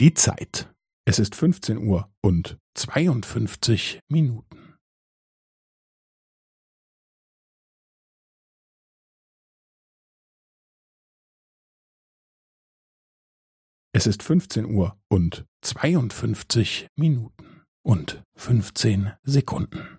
Die Zeit. Es ist 15 Uhr und 52 Minuten. Es ist 15 Uhr und 52 Minuten und 15 Sekunden.